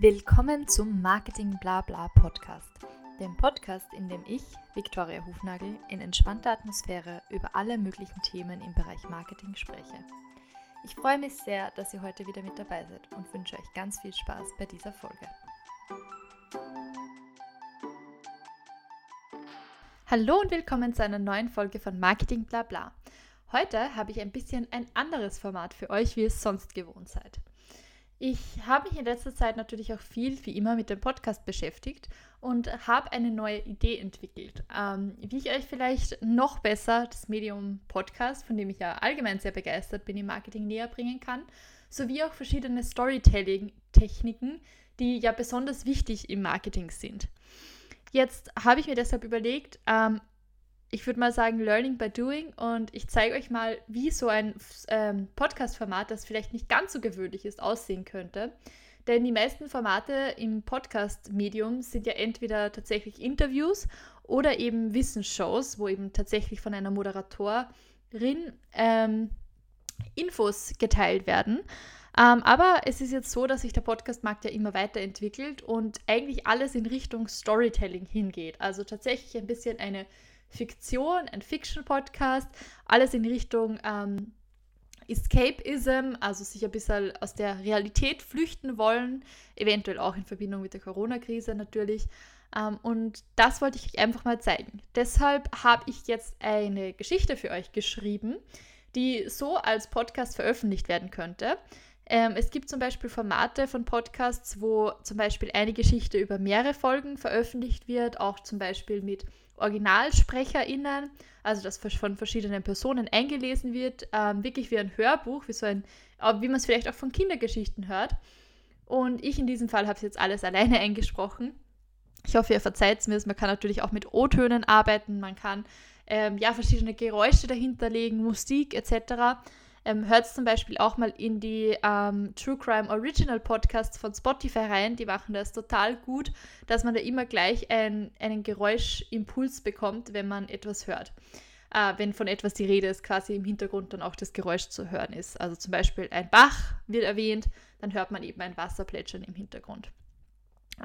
Willkommen zum Marketing Blabla Podcast, dem Podcast, in dem ich, Viktoria Hufnagel, in entspannter Atmosphäre über alle möglichen Themen im Bereich Marketing spreche. Ich freue mich sehr, dass ihr heute wieder mit dabei seid und wünsche euch ganz viel Spaß bei dieser Folge. Hallo und willkommen zu einer neuen Folge von Marketing Blabla. Heute habe ich ein bisschen ein anderes Format für euch, wie ihr es sonst gewohnt seid. Ich habe mich in letzter Zeit natürlich auch viel, wie immer, mit dem Podcast beschäftigt und habe eine neue Idee entwickelt, ähm, wie ich euch vielleicht noch besser das Medium Podcast, von dem ich ja allgemein sehr begeistert bin, im Marketing näher bringen kann, sowie auch verschiedene Storytelling-Techniken, die ja besonders wichtig im Marketing sind. Jetzt habe ich mir deshalb überlegt, ähm, ich würde mal sagen, Learning by Doing. Und ich zeige euch mal, wie so ein ähm, Podcast-Format, das vielleicht nicht ganz so gewöhnlich ist, aussehen könnte. Denn die meisten Formate im Podcast-Medium sind ja entweder tatsächlich Interviews oder eben Wissensshows, wo eben tatsächlich von einer Moderatorin ähm, Infos geteilt werden. Ähm, aber es ist jetzt so, dass sich der Podcast-Markt ja immer weiterentwickelt und eigentlich alles in Richtung Storytelling hingeht. Also tatsächlich ein bisschen eine Fiktion, ein Fiction-Podcast, alles in Richtung ähm, Escapism, also sich ein bisschen aus der Realität flüchten wollen, eventuell auch in Verbindung mit der Corona-Krise natürlich. Ähm, und das wollte ich euch einfach mal zeigen. Deshalb habe ich jetzt eine Geschichte für euch geschrieben, die so als Podcast veröffentlicht werden könnte. Ähm, es gibt zum Beispiel Formate von Podcasts, wo zum Beispiel eine Geschichte über mehrere Folgen veröffentlicht wird, auch zum Beispiel mit OriginalsprecherInnen, also das von verschiedenen Personen eingelesen wird, ähm, wirklich wie ein Hörbuch, wie so ein, wie man es vielleicht auch von Kindergeschichten hört. Und ich in diesem Fall habe es jetzt alles alleine eingesprochen. Ich hoffe, ihr verzeiht es mir. Man kann natürlich auch mit O-Tönen arbeiten, man kann ähm, ja verschiedene Geräusche dahinterlegen, Musik etc. Ähm, hört zum Beispiel auch mal in die ähm, True Crime Original Podcasts von Spotify rein. Die machen das total gut, dass man da immer gleich ein, einen Geräuschimpuls bekommt, wenn man etwas hört. Äh, wenn von etwas die Rede ist, quasi im Hintergrund dann auch das Geräusch zu hören ist. Also zum Beispiel ein Bach wird erwähnt, dann hört man eben ein Wasserplätschern im Hintergrund.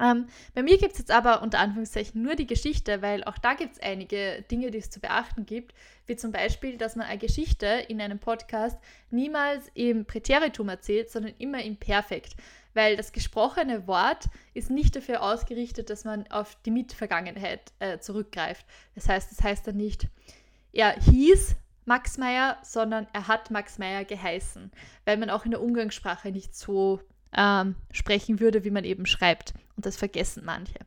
Ähm, bei mir gibt es jetzt aber unter Anführungszeichen nur die Geschichte, weil auch da gibt es einige Dinge, die es zu beachten gibt, wie zum Beispiel, dass man eine Geschichte in einem Podcast niemals im Präteritum erzählt, sondern immer im Perfekt, weil das gesprochene Wort ist nicht dafür ausgerichtet, dass man auf die Mitvergangenheit äh, zurückgreift. Das heißt, das heißt dann nicht, er hieß Max Meyer, sondern er hat Max Meyer geheißen, weil man auch in der Umgangssprache nicht so ähm, sprechen würde, wie man eben schreibt. Und das vergessen manche.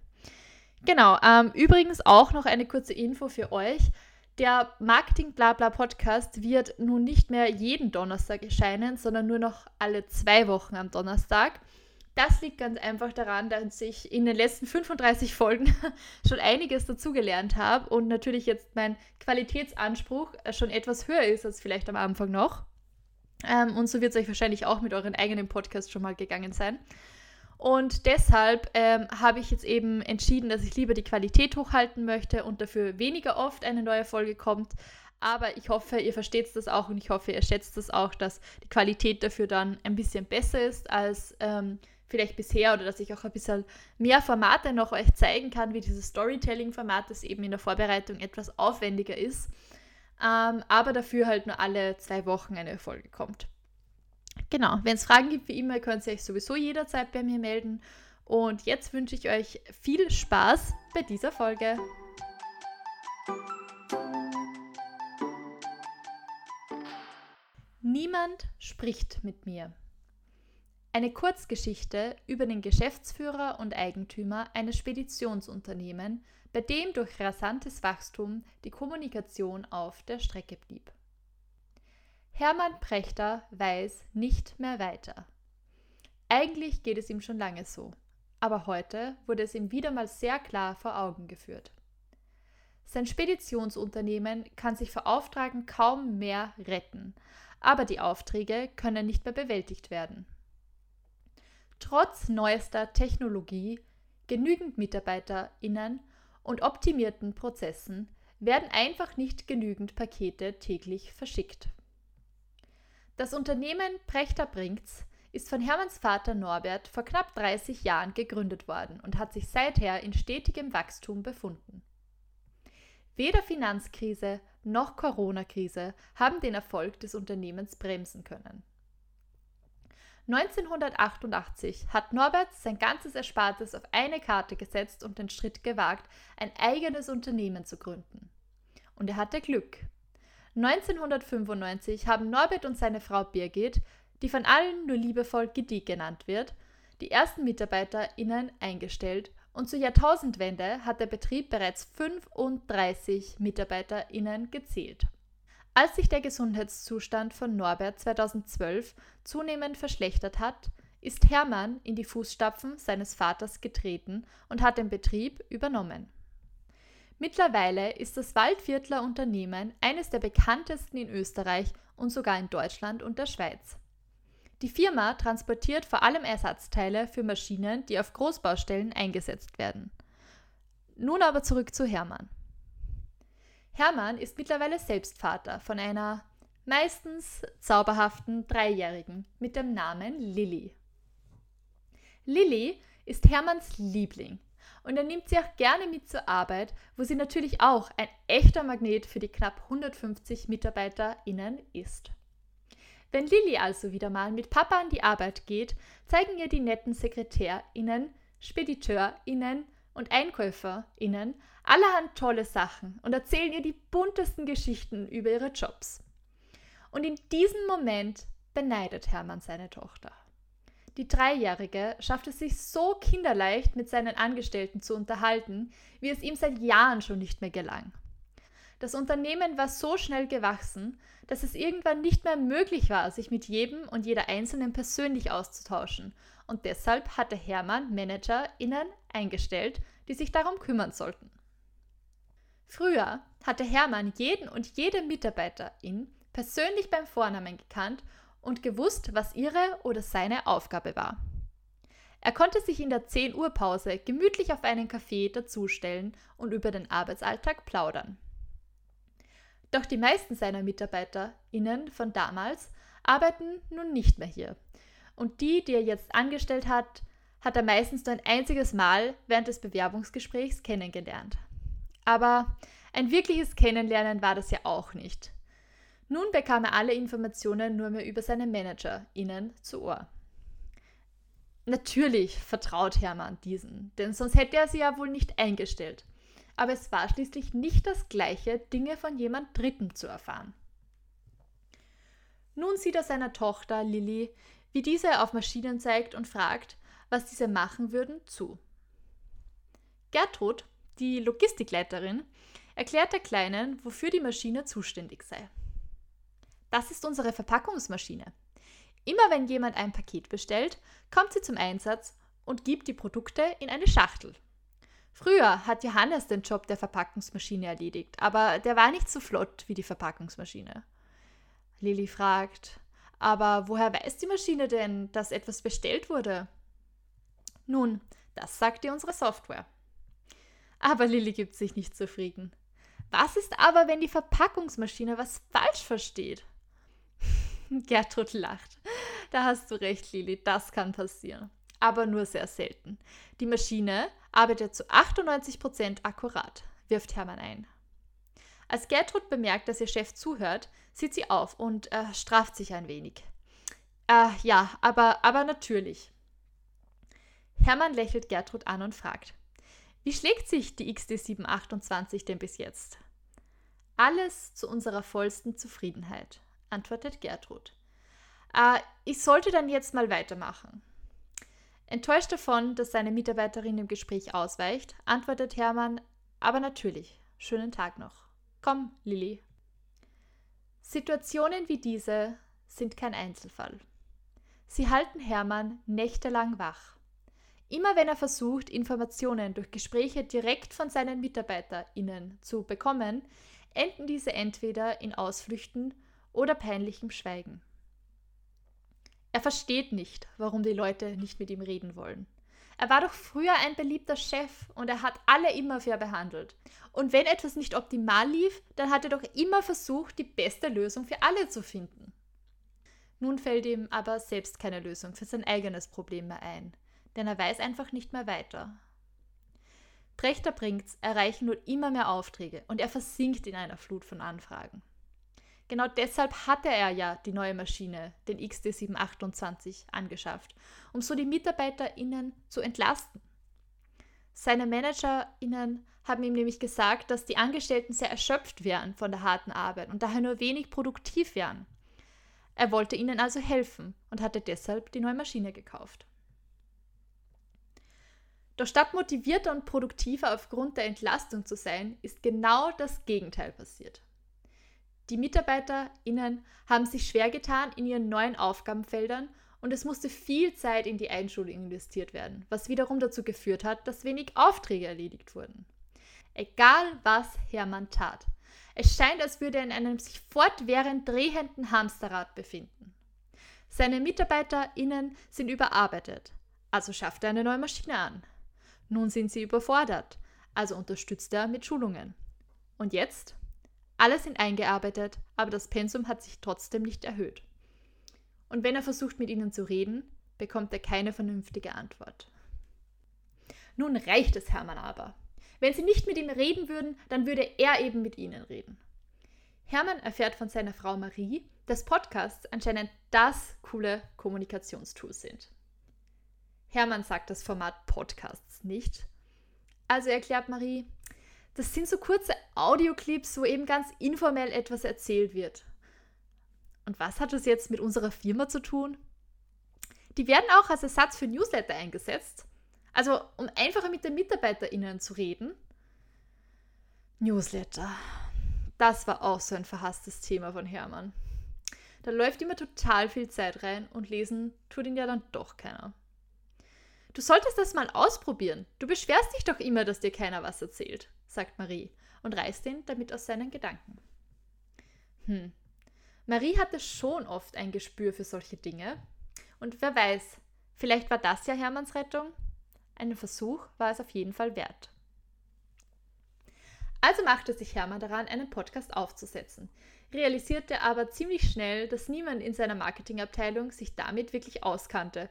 Genau, ähm, übrigens auch noch eine kurze Info für euch. Der Marketing Blabla Podcast wird nun nicht mehr jeden Donnerstag erscheinen, sondern nur noch alle zwei Wochen am Donnerstag. Das liegt ganz einfach daran, dass ich in den letzten 35 Folgen schon einiges dazugelernt habe und natürlich jetzt mein Qualitätsanspruch schon etwas höher ist als vielleicht am Anfang noch. Ähm, und so wird es euch wahrscheinlich auch mit euren eigenen Podcast schon mal gegangen sein. Und deshalb ähm, habe ich jetzt eben entschieden, dass ich lieber die Qualität hochhalten möchte und dafür weniger oft eine neue Folge kommt. Aber ich hoffe, ihr versteht das auch und ich hoffe, ihr schätzt das auch, dass die Qualität dafür dann ein bisschen besser ist als ähm, vielleicht bisher oder dass ich auch ein bisschen mehr Formate noch euch zeigen kann, wie dieses Storytelling-Format, das eben in der Vorbereitung etwas aufwendiger ist ähm, aber dafür halt nur alle zwei Wochen eine Folge kommt. Genau, wenn es Fragen gibt, wie immer, könnt ihr euch sowieso jederzeit bei mir melden. Und jetzt wünsche ich euch viel Spaß bei dieser Folge. Niemand spricht mit mir. Eine Kurzgeschichte über den Geschäftsführer und Eigentümer eines Speditionsunternehmens, bei dem durch rasantes Wachstum die Kommunikation auf der Strecke blieb. Hermann Prechter weiß nicht mehr weiter. Eigentlich geht es ihm schon lange so, aber heute wurde es ihm wieder mal sehr klar vor Augen geführt. Sein Speditionsunternehmen kann sich vor Auftragen kaum mehr retten, aber die Aufträge können nicht mehr bewältigt werden. Trotz neuester Technologie, genügend MitarbeiterInnen und optimierten Prozessen werden einfach nicht genügend Pakete täglich verschickt. Das Unternehmen Prechter bringt's ist von Hermanns Vater Norbert vor knapp 30 Jahren gegründet worden und hat sich seither in stetigem Wachstum befunden. Weder Finanzkrise noch Corona-Krise haben den Erfolg des Unternehmens bremsen können. 1988 hat Norbert sein ganzes Erspartes auf eine Karte gesetzt und den Schritt gewagt, ein eigenes Unternehmen zu gründen. Und er hatte Glück. 1995 haben Norbert und seine Frau Birgit, die von allen nur liebevoll Gedi genannt wird, die ersten MitarbeiterInnen eingestellt und zur Jahrtausendwende hat der Betrieb bereits 35 MitarbeiterInnen gezählt. Als sich der Gesundheitszustand von Norbert 2012 zunehmend verschlechtert hat, ist Hermann in die Fußstapfen seines Vaters getreten und hat den Betrieb übernommen. Mittlerweile ist das Waldviertler Unternehmen eines der bekanntesten in Österreich und sogar in Deutschland und der Schweiz. Die Firma transportiert vor allem Ersatzteile für Maschinen, die auf Großbaustellen eingesetzt werden. Nun aber zurück zu Hermann. Hermann ist mittlerweile selbst Vater von einer meistens zauberhaften Dreijährigen mit dem Namen Lilly. Lilly ist Hermanns Liebling und er nimmt sie auch gerne mit zur Arbeit, wo sie natürlich auch ein echter Magnet für die knapp 150 MitarbeiterInnen ist. Wenn Lilly also wieder mal mit Papa an die Arbeit geht, zeigen ihr die netten SekretärInnen, SpediteurInnen und EinkäuferInnen allerhand tolle Sachen und erzählen ihr die buntesten Geschichten über ihre Jobs. Und in diesem Moment beneidet Hermann seine Tochter. Die Dreijährige schafft es sich so kinderleicht mit seinen Angestellten zu unterhalten, wie es ihm seit Jahren schon nicht mehr gelang. Das Unternehmen war so schnell gewachsen, dass es irgendwann nicht mehr möglich war, sich mit jedem und jeder Einzelnen persönlich auszutauschen. Und deshalb hatte Hermann ManagerInnen eingestellt, die sich darum kümmern sollten. Früher hatte Hermann jeden und jede Mitarbeiterin persönlich beim Vornamen gekannt und gewusst, was ihre oder seine Aufgabe war. Er konnte sich in der 10 Uhr Pause gemütlich auf einen Kaffee dazustellen und über den Arbeitsalltag plaudern. Doch die meisten seiner MitarbeiterInnen von damals arbeiten nun nicht mehr hier. Und die, die er jetzt angestellt hat, hat er meistens nur ein einziges Mal während des Bewerbungsgesprächs kennengelernt. Aber ein wirkliches Kennenlernen war das ja auch nicht. Nun bekam er alle Informationen nur mehr über seine ManagerInnen zu Ohr. Natürlich vertraut Hermann diesen, denn sonst hätte er sie ja wohl nicht eingestellt aber es war schließlich nicht das gleiche, Dinge von jemand Dritten zu erfahren. Nun sieht er seiner Tochter Lilly, wie diese auf Maschinen zeigt und fragt, was diese machen würden, zu. Gertrud, die Logistikleiterin, erklärt der Kleinen, wofür die Maschine zuständig sei. Das ist unsere Verpackungsmaschine. Immer wenn jemand ein Paket bestellt, kommt sie zum Einsatz und gibt die Produkte in eine Schachtel, Früher hat Johannes den Job der Verpackungsmaschine erledigt, aber der war nicht so flott wie die Verpackungsmaschine. Lilly fragt, aber woher weiß die Maschine denn, dass etwas bestellt wurde? Nun, das sagt dir unsere Software. Aber Lilly gibt sich nicht zufrieden. Was ist aber, wenn die Verpackungsmaschine was falsch versteht? Gertrud lacht. Da hast du recht, Lilly, das kann passieren. Aber nur sehr selten. Die Maschine arbeitet zu 98% akkurat, wirft Hermann ein. Als Gertrud bemerkt, dass ihr Chef zuhört, sieht sie auf und äh, straft sich ein wenig. Äh, ja, aber, aber natürlich. Hermann lächelt Gertrud an und fragt, wie schlägt sich die XD728 denn bis jetzt? Alles zu unserer vollsten Zufriedenheit, antwortet Gertrud. Äh, ich sollte dann jetzt mal weitermachen. Enttäuscht davon, dass seine Mitarbeiterin im Gespräch ausweicht, antwortet Hermann, aber natürlich, schönen Tag noch. Komm, Lilly. Situationen wie diese sind kein Einzelfall. Sie halten Hermann nächtelang wach. Immer wenn er versucht, Informationen durch Gespräche direkt von seinen MitarbeiterInnen zu bekommen, enden diese entweder in Ausflüchten oder peinlichem Schweigen. Er versteht nicht, warum die Leute nicht mit ihm reden wollen. Er war doch früher ein beliebter Chef und er hat alle immer fair behandelt. Und wenn etwas nicht optimal lief, dann hat er doch immer versucht, die beste Lösung für alle zu finden. Nun fällt ihm aber selbst keine Lösung für sein eigenes Problem mehr ein, denn er weiß einfach nicht mehr weiter. Prechter bringt's erreichen nur immer mehr Aufträge und er versinkt in einer Flut von Anfragen. Genau deshalb hatte er ja die neue Maschine, den XD728, angeschafft, um so die MitarbeiterInnen zu entlasten. Seine ManagerInnen haben ihm nämlich gesagt, dass die Angestellten sehr erschöpft wären von der harten Arbeit und daher nur wenig produktiv wären. Er wollte ihnen also helfen und hatte deshalb die neue Maschine gekauft. Doch statt motivierter und produktiver aufgrund der Entlastung zu sein, ist genau das Gegenteil passiert. Die MitarbeiterInnen haben sich schwer getan in ihren neuen Aufgabenfeldern und es musste viel Zeit in die Einschulung investiert werden, was wiederum dazu geführt hat, dass wenig Aufträge erledigt wurden. Egal was Hermann tat, es scheint, als würde er in einem sich fortwährend drehenden Hamsterrad befinden. Seine MitarbeiterInnen sind überarbeitet, also schafft er eine neue Maschine an. Nun sind sie überfordert, also unterstützt er mit Schulungen. Und jetzt? Alle sind eingearbeitet, aber das Pensum hat sich trotzdem nicht erhöht. Und wenn er versucht, mit ihnen zu reden, bekommt er keine vernünftige Antwort. Nun reicht es Hermann aber. Wenn sie nicht mit ihm reden würden, dann würde er eben mit ihnen reden. Hermann erfährt von seiner Frau Marie, dass Podcasts anscheinend das coole Kommunikationstool sind. Hermann sagt das Format Podcasts nicht. Also erklärt Marie, das sind so kurze Audioclips, wo eben ganz informell etwas erzählt wird. Und was hat das jetzt mit unserer Firma zu tun? Die werden auch als Ersatz für Newsletter eingesetzt. Also um einfacher mit den MitarbeiterInnen zu reden. Newsletter. Das war auch so ein verhasstes Thema von Hermann. Da läuft immer total viel Zeit rein und lesen tut ihn ja dann doch keiner. Du solltest das mal ausprobieren. Du beschwerst dich doch immer, dass dir keiner was erzählt sagt Marie und reißt ihn damit aus seinen Gedanken. Hm. Marie hatte schon oft ein Gespür für solche Dinge. Und wer weiß, vielleicht war das ja Hermanns Rettung? Einen Versuch war es auf jeden Fall wert. Also machte sich Hermann daran, einen Podcast aufzusetzen, realisierte aber ziemlich schnell, dass niemand in seiner Marketingabteilung sich damit wirklich auskannte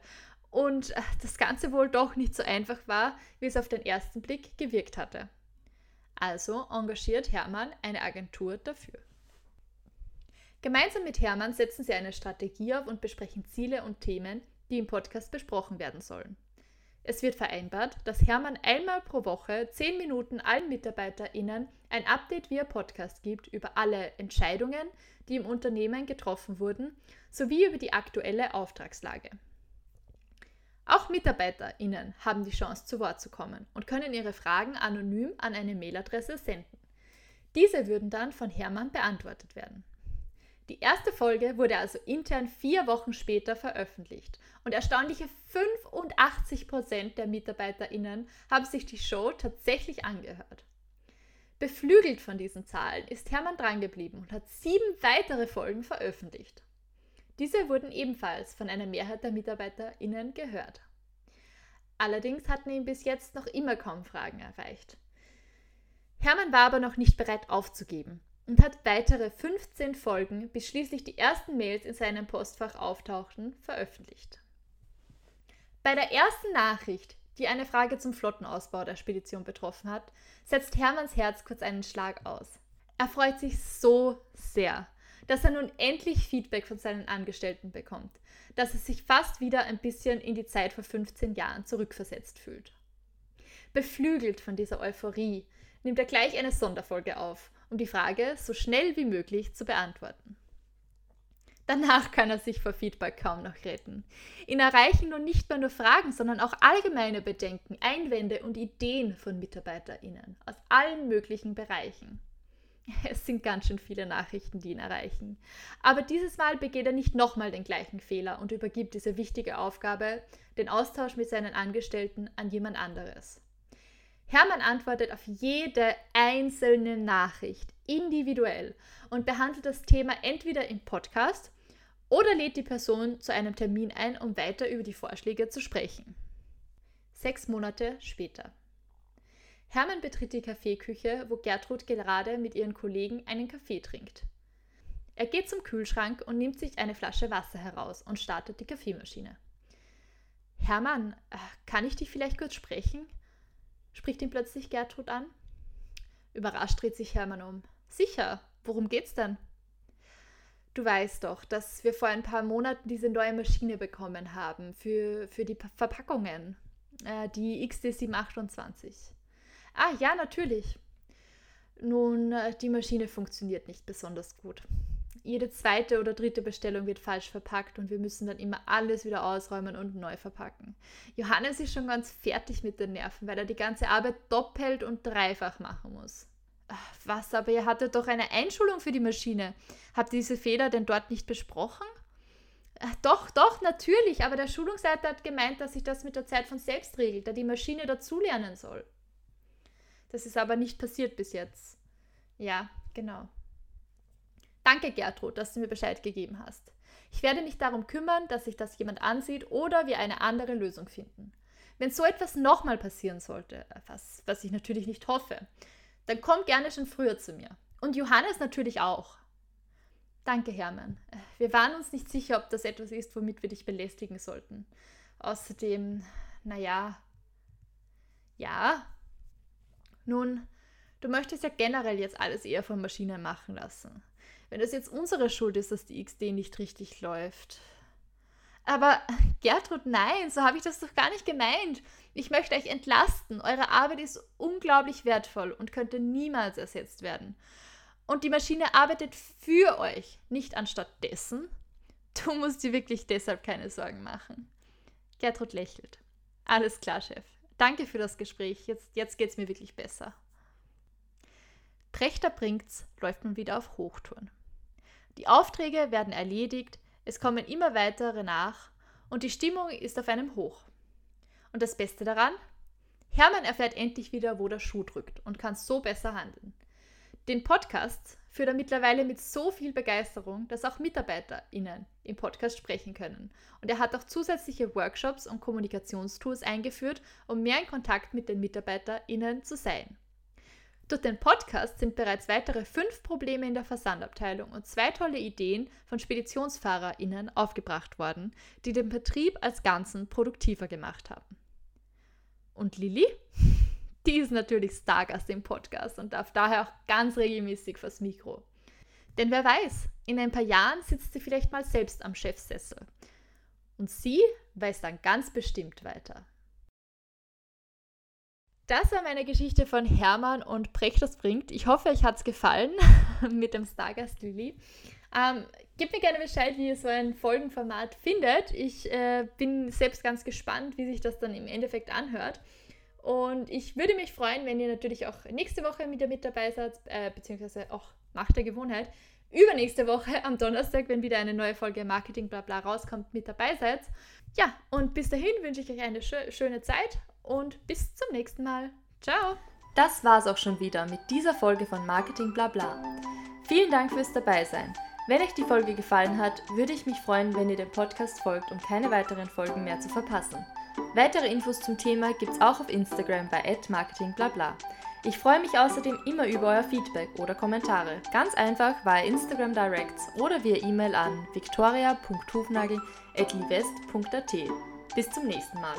und äh, das Ganze wohl doch nicht so einfach war, wie es auf den ersten Blick gewirkt hatte. Also engagiert Hermann eine Agentur dafür. Gemeinsam mit Hermann setzen sie eine Strategie auf und besprechen Ziele und Themen, die im Podcast besprochen werden sollen. Es wird vereinbart, dass Hermann einmal pro Woche 10 Minuten allen MitarbeiterInnen ein Update via Podcast gibt über alle Entscheidungen, die im Unternehmen getroffen wurden, sowie über die aktuelle Auftragslage. Auch MitarbeiterInnen haben die Chance, zu Wort zu kommen und können ihre Fragen anonym an eine Mailadresse senden. Diese würden dann von Hermann beantwortet werden. Die erste Folge wurde also intern vier Wochen später veröffentlicht und erstaunliche 85% der MitarbeiterInnen haben sich die Show tatsächlich angehört. Beflügelt von diesen Zahlen ist Hermann drangeblieben und hat sieben weitere Folgen veröffentlicht. Diese wurden ebenfalls von einer Mehrheit der MitarbeiterInnen gehört. Allerdings hatten ihn bis jetzt noch immer kaum Fragen erreicht. Hermann war aber noch nicht bereit aufzugeben und hat weitere 15 Folgen, bis schließlich die ersten Mails in seinem Postfach auftauchten, veröffentlicht. Bei der ersten Nachricht, die eine Frage zum Flottenausbau der Spedition betroffen hat, setzt Hermanns Herz kurz einen Schlag aus. Er freut sich so sehr, dass er nun endlich Feedback von seinen Angestellten bekommt, dass er sich fast wieder ein bisschen in die Zeit vor 15 Jahren zurückversetzt fühlt. Beflügelt von dieser Euphorie nimmt er gleich eine Sonderfolge auf, um die Frage so schnell wie möglich zu beantworten. Danach kann er sich vor Feedback kaum noch retten. Ihn erreichen nun nicht mehr nur Fragen, sondern auch allgemeine Bedenken, Einwände und Ideen von MitarbeiterInnen aus allen möglichen Bereichen. Es sind ganz schön viele Nachrichten, die ihn erreichen. Aber dieses Mal begeht er nicht nochmal den gleichen Fehler und übergibt diese wichtige Aufgabe, den Austausch mit seinen Angestellten, an jemand anderes. Hermann antwortet auf jede einzelne Nachricht individuell und behandelt das Thema entweder im Podcast oder lädt die Person zu einem Termin ein, um weiter über die Vorschläge zu sprechen. Sechs Monate später. Hermann betritt die Kaffeeküche, wo Gertrud gerade mit ihren Kollegen einen Kaffee trinkt. Er geht zum Kühlschrank und nimmt sich eine Flasche Wasser heraus und startet die Kaffeemaschine. Hermann, äh, kann ich dich vielleicht kurz sprechen? spricht ihn plötzlich Gertrud an. Überrascht dreht sich Hermann um. Sicher, worum geht's denn? Du weißt doch, dass wir vor ein paar Monaten diese neue Maschine bekommen haben für, für die Verpackungen, äh, die XD728. Ah, ja, natürlich. Nun, äh, die Maschine funktioniert nicht besonders gut. Jede zweite oder dritte Bestellung wird falsch verpackt und wir müssen dann immer alles wieder ausräumen und neu verpacken. Johannes ist schon ganz fertig mit den Nerven, weil er die ganze Arbeit doppelt und dreifach machen muss. Was, aber ihr hattet doch eine Einschulung für die Maschine. Habt ihr diese Fehler denn dort nicht besprochen? Ach, doch, doch, natürlich, aber der Schulungsleiter hat gemeint, dass sich das mit der Zeit von selbst regelt, da die Maschine dazulernen soll. Das ist aber nicht passiert bis jetzt. Ja, genau. Danke, Gertrud, dass du mir Bescheid gegeben hast. Ich werde mich darum kümmern, dass sich das jemand ansieht oder wir eine andere Lösung finden. Wenn so etwas nochmal passieren sollte, was, was ich natürlich nicht hoffe, dann komm gerne schon früher zu mir. Und Johannes natürlich auch. Danke, Hermann. Wir waren uns nicht sicher, ob das etwas ist, womit wir dich belästigen sollten. Außerdem, naja, ja. Nun, du möchtest ja generell jetzt alles eher von Maschinen machen lassen. Wenn es jetzt unsere Schuld ist, dass die XD nicht richtig läuft. Aber Gertrud, nein, so habe ich das doch gar nicht gemeint. Ich möchte euch entlasten. Eure Arbeit ist unglaublich wertvoll und könnte niemals ersetzt werden. Und die Maschine arbeitet für euch, nicht anstatt dessen. Du musst dir wirklich deshalb keine Sorgen machen. Gertrud lächelt. Alles klar, Chef. Danke für das Gespräch. Jetzt, jetzt es mir wirklich besser. Prechter bringt's, läuft man wieder auf Hochtouren. Die Aufträge werden erledigt, es kommen immer weitere nach und die Stimmung ist auf einem Hoch. Und das Beste daran? Hermann erfährt endlich wieder, wo der Schuh drückt und kann so besser handeln. Den Podcast führt er mittlerweile mit so viel Begeisterung, dass auch MitarbeiterInnen im Podcast sprechen können. Und er hat auch zusätzliche Workshops und Kommunikationstools eingeführt, um mehr in Kontakt mit den MitarbeiterInnen zu sein. Durch den Podcast sind bereits weitere fünf Probleme in der Versandabteilung und zwei tolle Ideen von SpeditionsfahrerInnen aufgebracht worden, die den Betrieb als Ganzen produktiver gemacht haben. Und Lilly? Die ist natürlich Stargast im Podcast und darf daher auch ganz regelmäßig vors Mikro. Denn wer weiß, in ein paar Jahren sitzt sie vielleicht mal selbst am Chefsessel. Und sie weiß dann ganz bestimmt weiter. Das war meine Geschichte von Hermann und Prechters bringt. Ich hoffe, euch hat es gefallen mit dem Stargast Lilly. Ähm, gebt mir gerne Bescheid, wie ihr so ein Folgenformat findet. Ich äh, bin selbst ganz gespannt, wie sich das dann im Endeffekt anhört. Und ich würde mich freuen, wenn ihr natürlich auch nächste Woche wieder mit dabei seid, äh, beziehungsweise auch Macht der Gewohnheit, übernächste Woche am Donnerstag, wenn wieder eine neue Folge Marketing Blabla rauskommt, mit dabei seid. Ja, und bis dahin wünsche ich euch eine schö schöne Zeit und bis zum nächsten Mal. Ciao! Das war's auch schon wieder mit dieser Folge von Marketing Blabla. Vielen Dank fürs Dabeisein. Wenn euch die Folge gefallen hat, würde ich mich freuen, wenn ihr dem Podcast folgt, um keine weiteren Folgen mehr zu verpassen. Weitere Infos zum Thema gibt's auch auf Instagram bei @marketingblabla. Ich freue mich außerdem immer über euer Feedback oder Kommentare. Ganz einfach via Instagram Directs oder via E-Mail an victoria.hufnagel.livest.at. Bis zum nächsten Mal.